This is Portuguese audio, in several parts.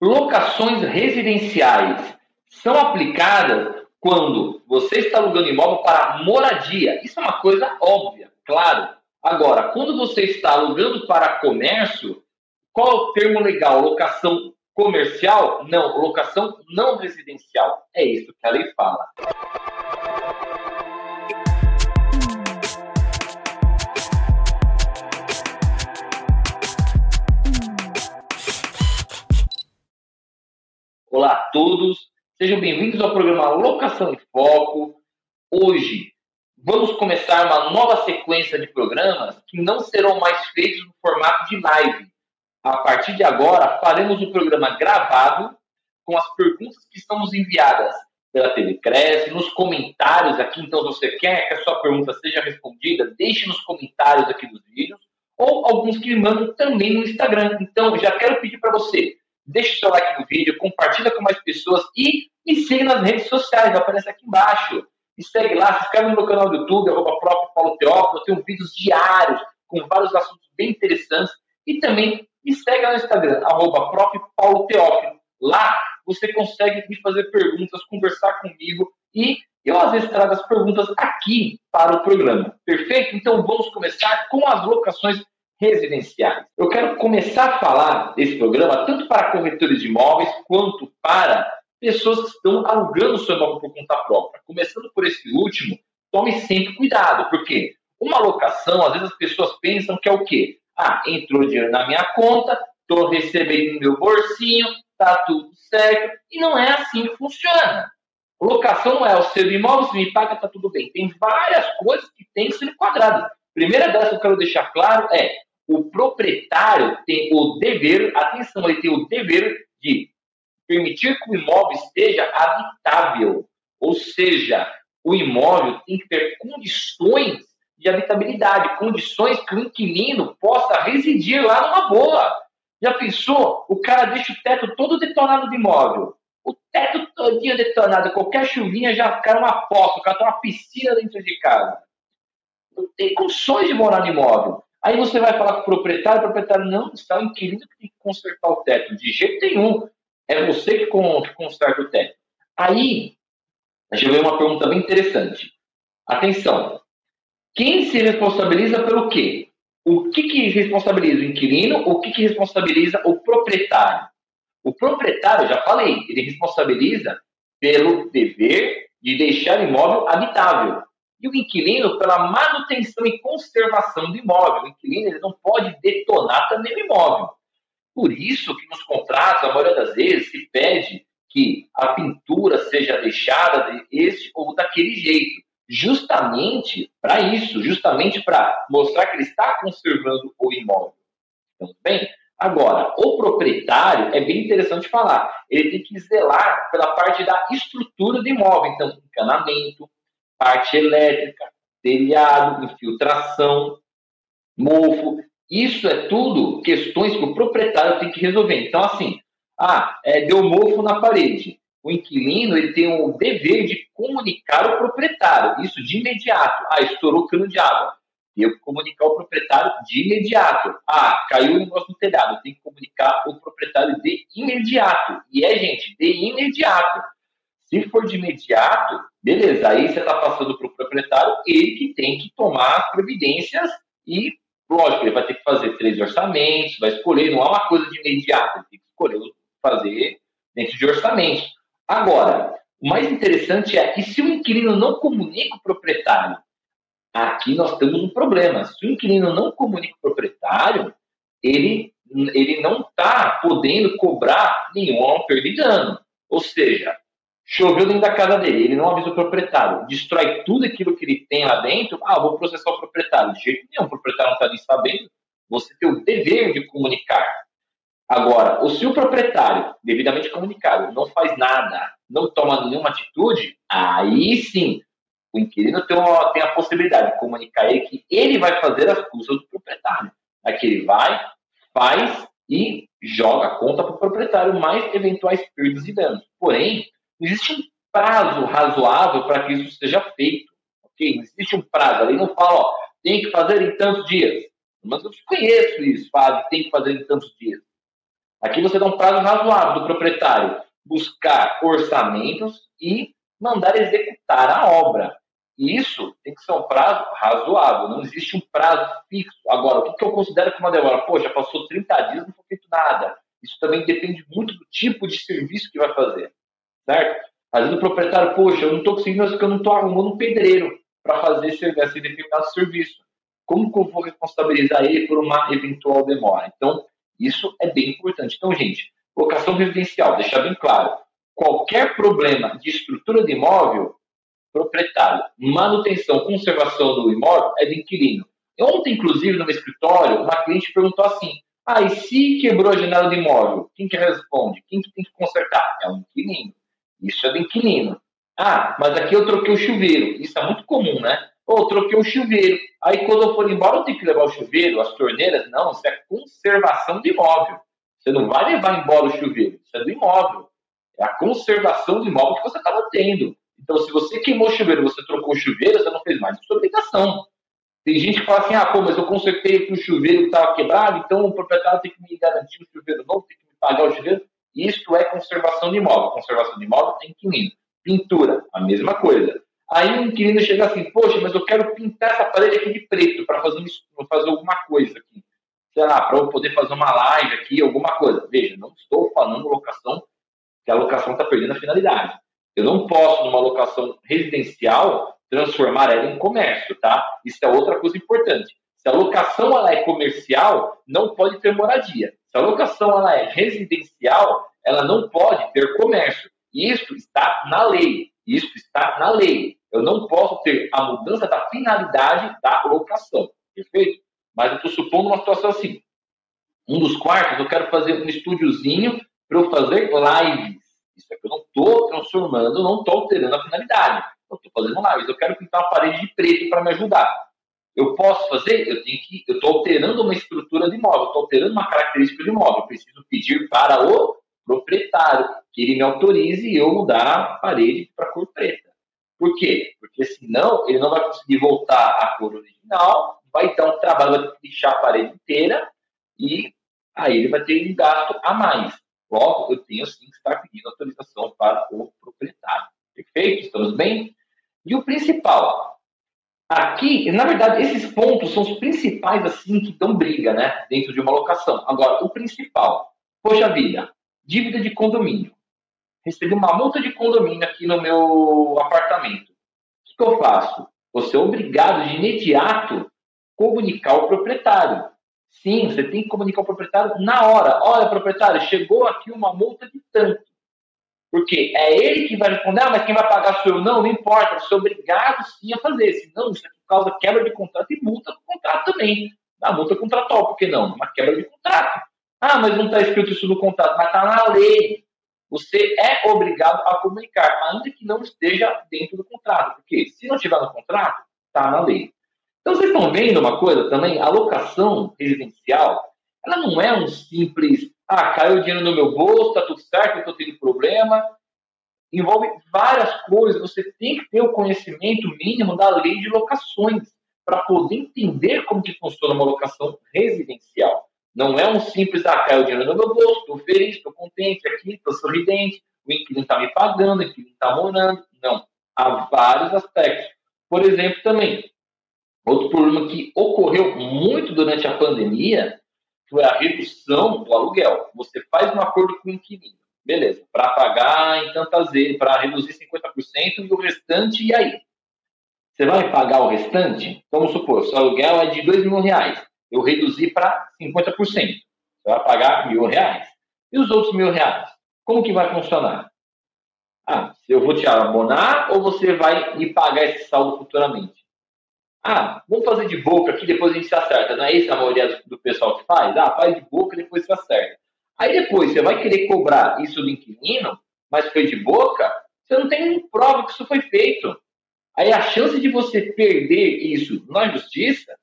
Locações residenciais são aplicadas quando você está alugando imóvel para moradia. Isso é uma coisa óbvia, claro. Agora, quando você está alugando para comércio, qual é o termo legal? Locação comercial? Não, locação não residencial. É isso que a lei fala. Olá a todos, sejam bem-vindos ao programa Locação em Foco. Hoje vamos começar uma nova sequência de programas que não serão mais feitos no formato de live. A partir de agora, faremos o programa gravado com as perguntas que estamos enviadas pela TV Cresce, nos comentários aqui. Então, se você quer que a sua pergunta seja respondida, deixe nos comentários aqui dos vídeos, ou alguns que me mandam também no Instagram. Então, já quero pedir para você deixa o seu like no vídeo, compartilha com mais pessoas e me siga nas redes sociais, vai aparecer aqui embaixo. Me segue lá, se inscreve no meu canal do YouTube, arroba próprio Paulo Teófilo, eu tenho vídeos diários com vários assuntos bem interessantes e também me segue no Instagram, arroba próprio Paulo Teófilo. Lá você consegue me fazer perguntas, conversar comigo e eu às vezes trago as perguntas aqui para o programa. Perfeito? Então vamos começar com as locações residenciais. Eu quero começar a falar desse programa tanto para corretores de imóveis quanto para pessoas que estão alugando seu imóvel por conta própria. Começando por esse último, tome sempre cuidado, porque uma locação, às vezes as pessoas pensam que é o quê? Ah, entrou dinheiro na minha conta, estou recebendo no meu bolsinho, tá tudo certo. E não é assim que funciona. Locação não é o seu imóvel, se me paga, tá tudo bem. Tem várias coisas que tem que ser enquadradas. Primeira delas que eu quero deixar claro é o proprietário tem o dever, atenção, ele tem o dever de permitir que o imóvel esteja habitável. Ou seja, o imóvel tem que ter condições de habitabilidade, condições que o inquilino possa residir lá numa boa. Já pensou? O cara deixa o teto todo detonado de imóvel. O teto todinho detonado, qualquer chuvinha já cai uma poça, o cara tem uma piscina dentro de casa. Não tem condições de morar no imóvel. Aí você vai falar com o proprietário, o proprietário não está o inquilino que tem que consertar o teto. De jeito nenhum. É você que, conserta o teto. Aí, gente vê uma pergunta bem interessante. Atenção. Quem se responsabiliza pelo quê? O que, que responsabiliza o inquilino? O que, que responsabiliza o proprietário? O proprietário, já falei, ele responsabiliza pelo dever de deixar o imóvel habitável e o inquilino pela manutenção e conservação do imóvel. O inquilino ele não pode detonar também o imóvel. Por isso que nos contratos, a maioria das vezes, se pede que a pintura seja deixada desse ou daquele jeito. Justamente para isso, justamente para mostrar que ele está conservando o imóvel. Então, bem, agora, o proprietário, é bem interessante falar, ele tem que zelar pela parte da estrutura do imóvel, então, encanamento, parte elétrica, telhado, infiltração, mofo. Isso é tudo questões que o proprietário tem que resolver. Então, assim, ah, é, deu mofo na parede. O inquilino ele tem o dever de comunicar ao proprietário, isso de imediato. Ah, estourou o cano de água. Tenho que comunicar ao proprietário de imediato. Ah, caiu o negócio no telhado. Tem que comunicar ao proprietário de imediato. E é, gente, de imediato. Se for de imediato, beleza, aí você está passando para o proprietário, ele que tem que tomar as providências e, lógico, ele vai ter que fazer três orçamentos, vai escolher, não é uma coisa de imediato, ele tem que escolher fazer dentro de orçamento. Agora, o mais interessante é, e se o inquilino não comunica o proprietário? Aqui nós temos um problema. Se o inquilino não comunica o proprietário, ele, ele não está podendo cobrar nenhuma perda de dano. Ou seja, Choveu dentro da casa dele, ele não avisa o proprietário, destrói tudo aquilo que ele tem lá dentro. Ah, vou processar o proprietário. De jeito nenhum, o proprietário não está nem sabendo. Você tem o dever de comunicar. Agora, o se o proprietário, devidamente comunicado, não faz nada, não toma nenhuma atitude, aí sim, o inquilino tem, uma, tem a possibilidade de comunicar ele que ele vai fazer as custas do proprietário. Aqui ele vai, faz e joga a conta para o proprietário mais eventuais perdas e danos. Porém, existe um prazo razoável para que isso seja feito. Ok? Não existe um prazo. Ali não fala, ó, tem que fazer em tantos dias. Mas eu conheço isso, fala, tem que fazer em tantos dias. Aqui você dá um prazo razoável do proprietário buscar orçamentos e mandar executar a obra. Isso tem que ser um prazo razoável, não existe um prazo fixo. Agora, o que eu considero que uma demora? Já passou 30 dias, não foi feito nada. Isso também depende muito do tipo de serviço que vai fazer, certo? Às vezes o proprietário, poxa, eu não estou conseguindo, porque eu não estou arrumando um pedreiro para fazer esse, esse determinado serviço. Como que eu vou responsabilizar ele por uma eventual demora? Então, isso é bem importante. Então, gente, locação residencial, deixar bem claro, qualquer problema de estrutura de imóvel, proprietário, manutenção, conservação do imóvel é do inquilino. Ontem, inclusive, no meu escritório, uma cliente perguntou assim: ah, e se quebrou a janela do imóvel, quem que responde? Quem que tem que consertar? É o inquilino. Isso é do inquilino. Ah, mas aqui eu troquei o chuveiro. Isso é muito comum, né? Ou troquei o chuveiro. Aí quando eu for embora, eu tenho que levar o chuveiro, as torneiras. Não, isso é conservação do imóvel. Você não vai levar embora o chuveiro. Isso é do imóvel. É a conservação do imóvel que você está mantendo. Então, se você queimou o chuveiro, você trocou o chuveiro, você não fez mais. É obrigação. Tem gente que fala assim, ah, pô, mas eu consertei o chuveiro que estava quebrado, então o proprietário tem que me garantir o chuveiro novo, tem que me pagar o chuveiro. Isto é conservação de imóvel. Conservação de imóvel tem inquilino. Pintura, a mesma coisa. Aí o inquilino chega assim, poxa, mas eu quero pintar essa parede aqui de preto para fazer, fazer alguma coisa aqui. Sei lá, para eu poder fazer uma live aqui, alguma coisa. Veja, não estou falando locação, que a locação está perdendo a finalidade. Eu não posso, numa locação residencial, transformar ela em comércio, tá? Isso é outra coisa importante. Se a locação ela é comercial, não pode ter moradia. Se a locação ela é residencial, ela não pode ter comércio. Isso está na lei. Isso está na lei. Eu não posso ter a mudança da finalidade da locação. Perfeito? Mas eu estou supondo uma situação assim. Um dos quartos, eu quero fazer um estúdiozinho para eu fazer lives. Isso é que eu não estou transformando, não estou alterando a finalidade. Eu estou fazendo lives. Eu quero pintar uma parede de preto para me ajudar. Eu posso fazer? Eu tenho que. Eu estou alterando uma estrutura de imóvel, estou alterando uma característica de imóvel. Eu preciso pedir para o proprietário que ele me autorize e eu mudar a parede para cor preta. Por quê? Porque senão ele não vai conseguir voltar à cor original, vai dar um trabalho, vai ter que lixar a parede inteira e aí ele vai ter um gasto a mais. Logo, eu tenho sim que estar pedindo autorização para o proprietário. Perfeito? Estamos bem? E o principal, aqui, na verdade, esses pontos são os principais assim que dão briga, né, dentro de uma locação. Agora, o principal, poxa vida, dívida de condomínio. Recebi uma multa de condomínio aqui no meu apartamento. O que eu faço? Você é obrigado de imediato comunicar ao proprietário. Sim, você tem que comunicar ao proprietário na hora. Olha, proprietário, chegou aqui uma multa de tanto. Porque é ele que vai responder, ah, mas quem vai pagar sou eu? Não, não importa, você é obrigado sim a fazer. Senão, isso aqui causa quebra de contrato e multa do contrato também. Da multa contratual, por que não? Uma quebra de contrato. Ah, mas não está escrito isso no contrato, mas está na lei. Você é obrigado a comunicar, ainda que não esteja dentro do contrato. Porque se não estiver no contrato, está na lei. Então vocês estão vendo uma coisa também? A locação residencial, ela não é um simples, ah, caiu dinheiro no meu bolso, está tudo certo, não estou tendo problema. Envolve várias coisas. Você tem que ter o conhecimento mínimo da lei de locações para poder entender como que funciona uma locação residencial. Não é um simples, ah, caiu dinheiro no meu bolso, estou feliz, estou contente aqui, estou sorridente, o inquilino está me pagando, o inquilino está morando. Não. Há vários aspectos. Por exemplo, também, outro problema que ocorreu muito durante a pandemia foi a redução do aluguel. Você faz um acordo com o inquilino, beleza, para pagar em tantas vezes, para reduzir 50% e o restante, e aí? Você vai pagar o restante? Vamos supor, seu aluguel é de 2 mil reais eu reduzi para 50%. Você vai pagar mil reais. E os outros mil reais? Como que vai funcionar? Ah, eu vou te abonar ou você vai me pagar esse saldo futuramente? Ah, vamos fazer de boca aqui, depois a gente se acerta. Não é isso a maioria do pessoal que faz? Ah, faz de boca, depois se acerta. Aí depois você vai querer cobrar isso do inquilino, mas foi de boca, você não tem prova que isso foi feito. Aí a chance de você perder isso na justiça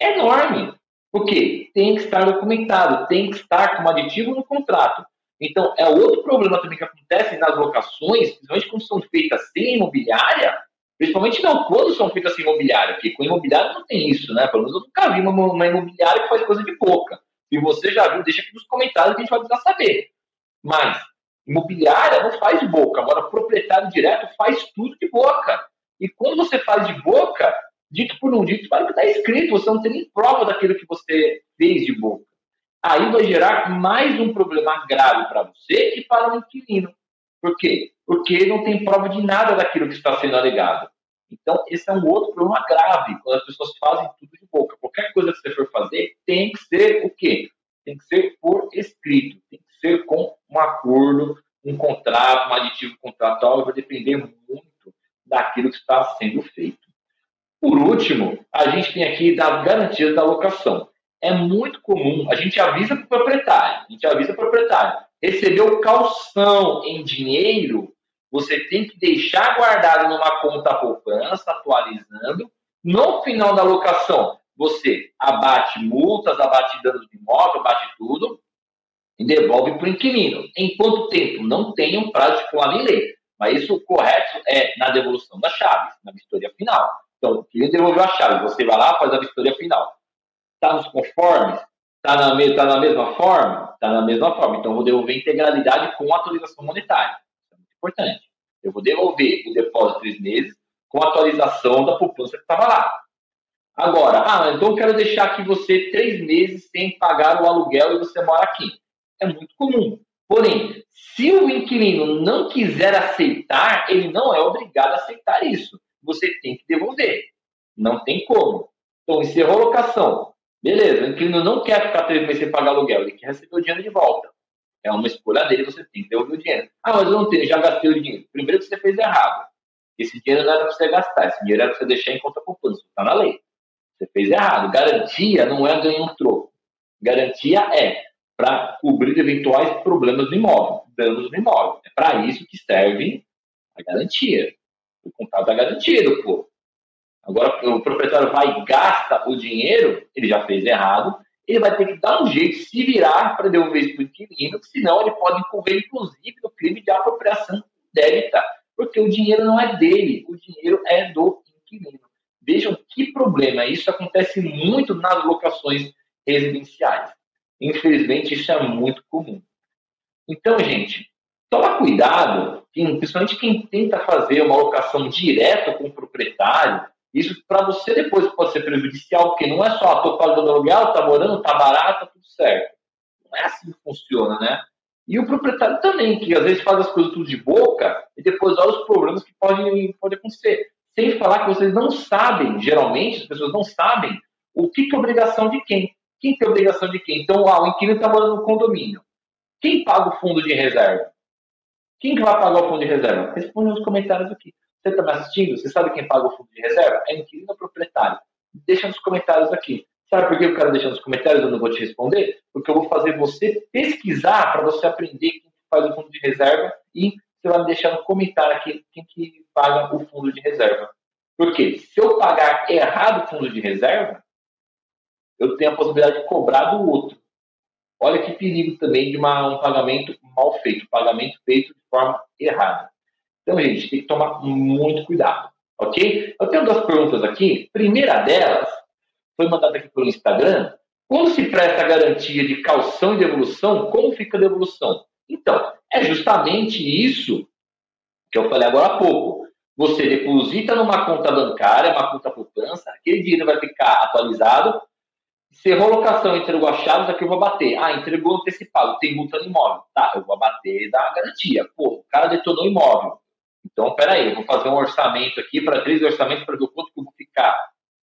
é enorme. Porque tem que estar documentado, tem que estar como aditivo no contrato. Então, é outro problema também que acontece nas locações, principalmente quando são feitas sem imobiliária, principalmente não quando são feitas sem imobiliária, porque com imobiliária não tem isso, né? Pelo menos eu nunca vi uma, uma imobiliária que faz coisa de boca. Se você já viu, deixa aqui nos comentários que a gente vai precisar saber. Mas imobiliária não faz de boca. Agora, proprietário direto faz tudo de boca. E quando você faz de boca, dito por um dito, vai estar escrito, você não tem nem prova daquilo que você fez de boca. Aí vai gerar mais um problema grave para você e para o inquilino. Por quê? Porque não tem prova de nada daquilo que está sendo alegado. Então, esse é um outro problema grave, quando as pessoas fazem tudo de boca. Qualquer coisa que você for fazer tem que ser o quê? Tem que ser por escrito, tem que ser com um acordo, um contrato, um aditivo contratual, vai depender muito daquilo que está sendo feito. Por último, a gente tem aqui das garantias da locação. É muito comum, a gente avisa para o proprietário, a gente avisa o proprietário, recebeu calção em dinheiro, você tem que deixar guardado numa conta poupança, atualizando. No final da locação, você abate multas, abate danos de imóvel, abate tudo e devolve para o inquilino. Em quanto tempo? Não tem um prazo estipulado em lei. Mas isso correto é na devolução das chaves, na vistoria final. Então, o cliente devolveu a chave, você vai lá faz a vistoria final. Está nos conformes? Está na, tá na mesma forma? Está na mesma forma. Então, eu vou devolver integralidade com atualização monetária. Isso é muito importante. Eu vou devolver o depósito de três meses com atualização da poupança que estava lá. Agora, ah, então eu quero deixar aqui você três meses sem pagar o aluguel e você mora aqui. É muito comum. Porém, se o inquilino não quiser aceitar, ele não é obrigado a aceitar isso. Você tem que devolver. Não tem como. Então, encerrou a locação. Beleza, o inquilino não quer ficar três meses sem pagar aluguel, ele quer receber o dinheiro de volta. É uma escolha dele, você tem que devolver o dinheiro. Ah, mas eu não tenho, já gastei o dinheiro. Primeiro que você fez errado. Esse dinheiro não era para você gastar, esse dinheiro era para você deixar em conta poupança. Está na lei. Você fez errado. Garantia não é ganhar um troco. Garantia é para cobrir eventuais problemas do imóvel, danos do imóvel. É para isso que serve a garantia. O contrato da garantia do povo. Agora, o proprietário vai e gasta o dinheiro, ele já fez errado, ele vai ter que dar um jeito, se virar para devolver isso para o inquilino, senão ele pode incorrer, inclusive, no crime de apropriação débita, porque o dinheiro não é dele, o dinheiro é do inquilino. Vejam que problema, isso acontece muito nas locações residenciais. Infelizmente, isso é muito comum. Então, gente, toma cuidado, principalmente quem tenta fazer uma locação direta com o proprietário, isso para você depois pode ser prejudicial, porque não é só, estou pagando aluguel, está morando, está barato, tá tudo certo. Não é assim que funciona, né? E o proprietário também, que às vezes faz as coisas tudo de boca e depois olha os problemas que podem, podem acontecer. Sem falar que vocês não sabem, geralmente, as pessoas não sabem o que, que é obrigação de quem. Quem tem obrigação de quem? Então, ah, o inquilino está morando no condomínio. Quem paga o fundo de reserva? Quem que vai pagar o fundo de reserva? Responde nos comentários aqui. Você está me assistindo? Você sabe quem paga o fundo de reserva? É inquilino ou proprietário? Deixa nos comentários aqui. Sabe por que eu quero deixar nos comentários? Eu não vou te responder? Porque eu vou fazer você pesquisar para você aprender quem faz o fundo de reserva e você vai me deixar no comentário aqui quem que paga o fundo de reserva. Porque se eu pagar errado o fundo de reserva, eu tenho a possibilidade de cobrar do outro. Olha que perigo também de uma, um pagamento mal feito, pagamento feito de forma errada. Então, gente, tem que tomar muito cuidado, ok? Eu tenho duas perguntas aqui. Primeira delas foi mandada aqui pelo Instagram. Quando se presta a garantia de calção e devolução, como fica a devolução? Então, é justamente isso que eu falei agora há pouco. Você deposita numa conta bancária, uma conta poupança, aquele dinheiro vai ficar atualizado. Se a locação entregou as chaves, aqui eu vou bater. Ah, entregou antecipado, tem multa no imóvel. Tá, eu vou bater da garantia. Pô, o cara detonou o imóvel. Então, peraí, eu vou fazer um orçamento aqui para três orçamentos para ver o quanto que eu vou ficar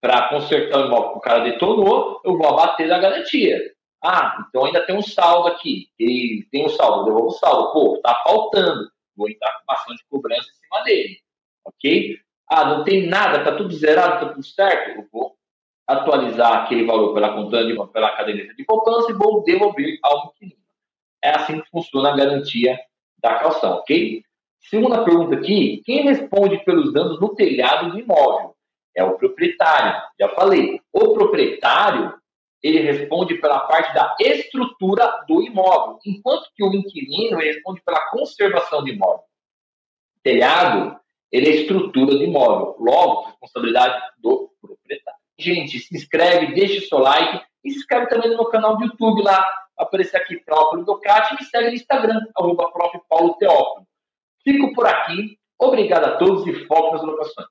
para consertar o imóvel que o cara detonou, eu vou abater da garantia. Ah, então ainda tem um saldo aqui. E tem um saldo, devolvo o saldo. Pô, tá faltando. Vou entrar com ação de cobrança em cima dele. Ok? Ah, não tem nada, tá tudo zerado, tá tudo certo. Eu vou atualizar aquele valor pela conta de, pela caderneta de poupança e vou devolver ao inquilino. É assim que funciona a garantia da calção, ok? Segunda pergunta aqui: quem responde pelos danos no telhado do imóvel? É o proprietário. Já falei. O proprietário ele responde pela parte da estrutura do imóvel, enquanto que o inquilino responde pela conservação do imóvel. O telhado ele é estrutura do imóvel, logo responsabilidade do proprietário. Gente, se inscreve, deixa o seu like e se inscreve também no meu canal do YouTube lá, aparecer aqui Teófilo Docati e me segue no Instagram, arroba Prof. Paulo Teófilo. Fico por aqui. Obrigado a todos e foco nas locações.